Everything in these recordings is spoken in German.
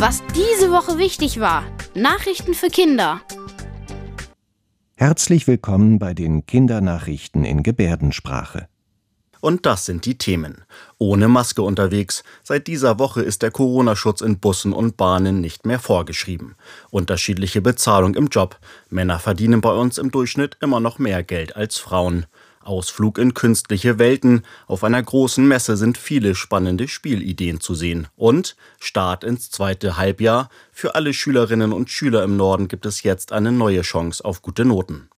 Was diese Woche wichtig war. Nachrichten für Kinder. Herzlich willkommen bei den Kindernachrichten in Gebärdensprache. Und das sind die Themen. Ohne Maske unterwegs. Seit dieser Woche ist der Corona-Schutz in Bussen und Bahnen nicht mehr vorgeschrieben. Unterschiedliche Bezahlung im Job. Männer verdienen bei uns im Durchschnitt immer noch mehr Geld als Frauen. Ausflug in künstliche Welten. Auf einer großen Messe sind viele spannende Spielideen zu sehen. Und Start ins zweite Halbjahr. Für alle Schülerinnen und Schüler im Norden gibt es jetzt eine neue Chance auf gute Noten.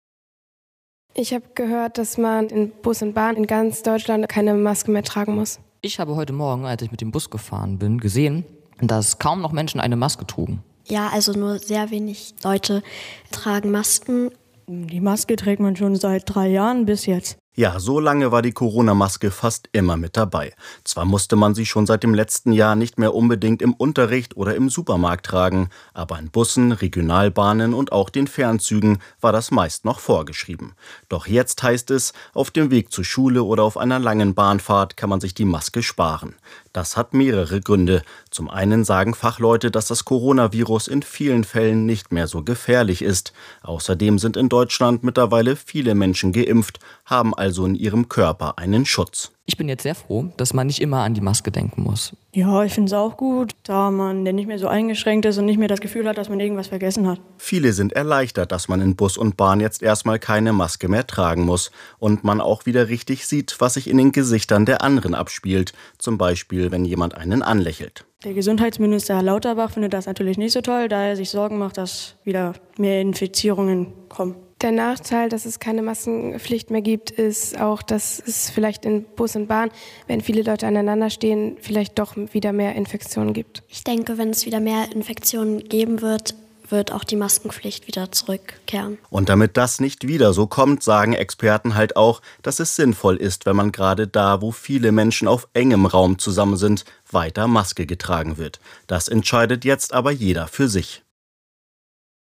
Ich habe gehört, dass man in Bus und Bahn in ganz Deutschland keine Maske mehr tragen muss. Ich habe heute Morgen, als ich mit dem Bus gefahren bin, gesehen, dass kaum noch Menschen eine Maske trugen. Ja, also nur sehr wenig Leute tragen Masken. Die Maske trägt man schon seit drei Jahren bis jetzt. Ja, so lange war die Corona-Maske fast immer mit dabei. Zwar musste man sie schon seit dem letzten Jahr nicht mehr unbedingt im Unterricht oder im Supermarkt tragen, aber in Bussen, Regionalbahnen und auch den Fernzügen war das meist noch vorgeschrieben. Doch jetzt heißt es, auf dem Weg zur Schule oder auf einer langen Bahnfahrt kann man sich die Maske sparen. Das hat mehrere Gründe. Zum einen sagen Fachleute, dass das Coronavirus in vielen Fällen nicht mehr so gefährlich ist. Außerdem sind in Deutschland mittlerweile viele Menschen geimpft, haben also in ihrem Körper einen Schutz. Ich bin jetzt sehr froh, dass man nicht immer an die Maske denken muss. Ja, ich finde es auch gut, da man denn nicht mehr so eingeschränkt ist und nicht mehr das Gefühl hat, dass man irgendwas vergessen hat. Viele sind erleichtert, dass man in Bus und Bahn jetzt erstmal keine Maske mehr tragen muss und man auch wieder richtig sieht, was sich in den Gesichtern der anderen abspielt. Zum Beispiel, wenn jemand einen anlächelt. Der Gesundheitsminister Herr Lauterbach findet das natürlich nicht so toll, da er sich Sorgen macht, dass wieder mehr Infizierungen kommen. Der Nachteil, dass es keine Maskenpflicht mehr gibt, ist auch, dass es vielleicht in Bus und Bahn, wenn viele Leute aneinander stehen, vielleicht doch wieder mehr Infektionen gibt. Ich denke, wenn es wieder mehr Infektionen geben wird, wird auch die Maskenpflicht wieder zurückkehren. Und damit das nicht wieder so kommt, sagen Experten halt auch, dass es sinnvoll ist, wenn man gerade da, wo viele Menschen auf engem Raum zusammen sind, weiter Maske getragen wird. Das entscheidet jetzt aber jeder für sich.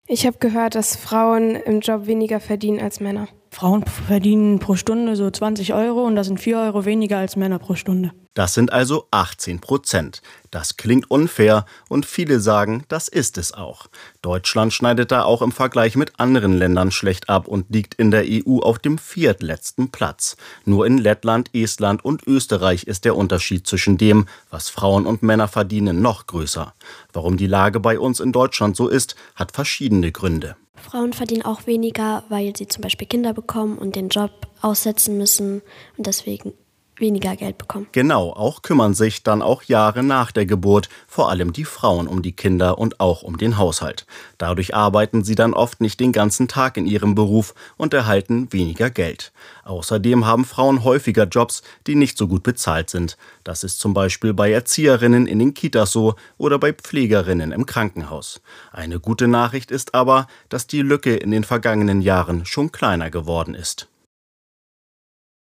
Ich habe gehört, dass Frauen im Job weniger verdienen als Männer. Frauen verdienen pro Stunde so 20 Euro und das sind 4 Euro weniger als Männer pro Stunde. Das sind also 18 Prozent. Das klingt unfair und viele sagen, das ist es auch. Deutschland schneidet da auch im Vergleich mit anderen Ländern schlecht ab und liegt in der EU auf dem viertletzten Platz. Nur in Lettland, Estland und Österreich ist der Unterschied zwischen dem, was Frauen und Männer verdienen, noch größer. Warum die Lage bei uns in Deutschland so ist, hat verschiedene Gründe. Frauen verdienen auch weniger, weil sie zum Beispiel Kinder bekommen und den Job aussetzen müssen. Und deswegen weniger Geld bekommen. Genau, auch kümmern sich dann auch Jahre nach der Geburt vor allem die Frauen um die Kinder und auch um den Haushalt. Dadurch arbeiten sie dann oft nicht den ganzen Tag in ihrem Beruf und erhalten weniger Geld. Außerdem haben Frauen häufiger Jobs, die nicht so gut bezahlt sind. Das ist zum Beispiel bei Erzieherinnen in den Kitas so oder bei Pflegerinnen im Krankenhaus. Eine gute Nachricht ist aber, dass die Lücke in den vergangenen Jahren schon kleiner geworden ist.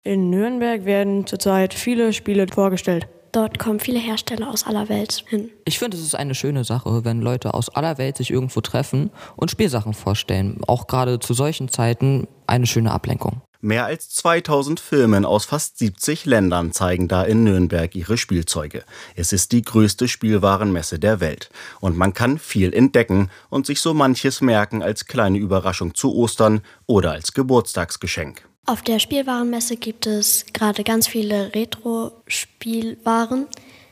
In Nürnberg werden zurzeit viele Spiele vorgestellt. Dort kommen viele Hersteller aus aller Welt hin. Ich finde, es ist eine schöne Sache, wenn Leute aus aller Welt sich irgendwo treffen und Spielsachen vorstellen. Auch gerade zu solchen Zeiten eine schöne Ablenkung. Mehr als 2000 Firmen aus fast 70 Ländern zeigen da in Nürnberg ihre Spielzeuge. Es ist die größte Spielwarenmesse der Welt. Und man kann viel entdecken und sich so manches merken als kleine Überraschung zu Ostern oder als Geburtstagsgeschenk. Auf der Spielwarenmesse gibt es gerade ganz viele Retro-Spielwaren.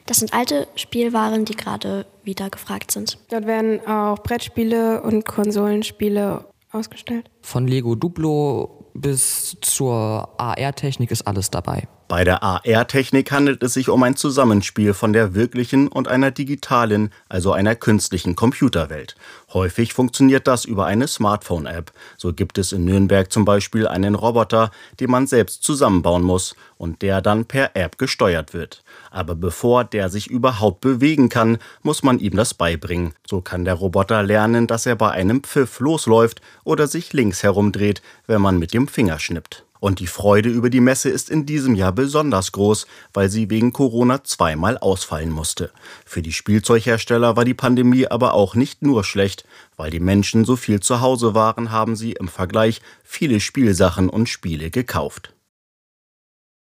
Das sind alte Spielwaren, die gerade wieder gefragt sind. Dort werden auch Brettspiele und Konsolenspiele ausgestellt. Von Lego Duplo bis zur AR-Technik ist alles dabei. Bei der AR-Technik handelt es sich um ein Zusammenspiel von der wirklichen und einer digitalen, also einer künstlichen Computerwelt. Häufig funktioniert das über eine Smartphone-App. So gibt es in Nürnberg zum Beispiel einen Roboter, den man selbst zusammenbauen muss und der dann per App gesteuert wird. Aber bevor der sich überhaupt bewegen kann, muss man ihm das beibringen. So kann der Roboter lernen, dass er bei einem Pfiff losläuft oder sich links herumdreht, wenn man mit dem Finger schnippt. Und die Freude über die Messe ist in diesem Jahr besonders groß, weil sie wegen Corona zweimal ausfallen musste. Für die Spielzeughersteller war die Pandemie aber auch nicht nur schlecht. Weil die Menschen so viel zu Hause waren, haben sie im Vergleich viele Spielsachen und Spiele gekauft.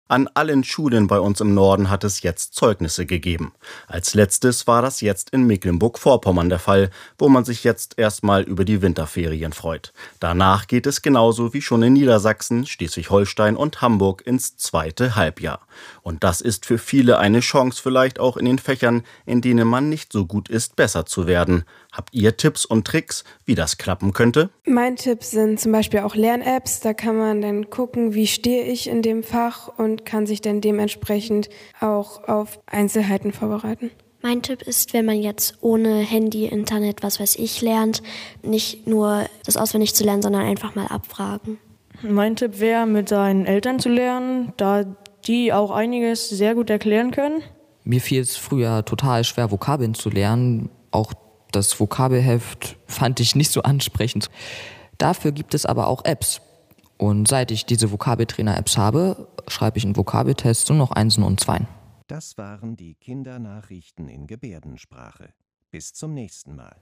An allen Schulen bei uns im Norden hat es jetzt Zeugnisse gegeben. Als letztes war das jetzt in Mecklenburg-Vorpommern der Fall, wo man sich jetzt erstmal über die Winterferien freut. Danach geht es genauso wie schon in Niedersachsen, Schleswig-Holstein und Hamburg ins zweite Halbjahr. Und das ist für viele eine Chance, vielleicht auch in den Fächern, in denen man nicht so gut ist, besser zu werden. Habt ihr Tipps und Tricks, wie das klappen könnte? Mein Tipp sind zum Beispiel auch Lern-Apps. Da kann man dann gucken, wie stehe ich in dem Fach und kann sich dann dementsprechend auch auf Einzelheiten vorbereiten. Mein Tipp ist, wenn man jetzt ohne Handy, Internet, was weiß ich lernt, nicht nur das auswendig zu lernen, sondern einfach mal abfragen. Mein Tipp wäre, mit seinen Eltern zu lernen, da die auch einiges sehr gut erklären können. Mir fiel es früher total schwer, Vokabeln zu lernen. Auch das Vokabelheft fand ich nicht so ansprechend. Dafür gibt es aber auch Apps. Und seit ich diese Vokabeltrainer-Apps habe, schreibe ich einen Vokabeltest und noch Einsen und Zweien. Das waren die Kindernachrichten in Gebärdensprache. Bis zum nächsten Mal.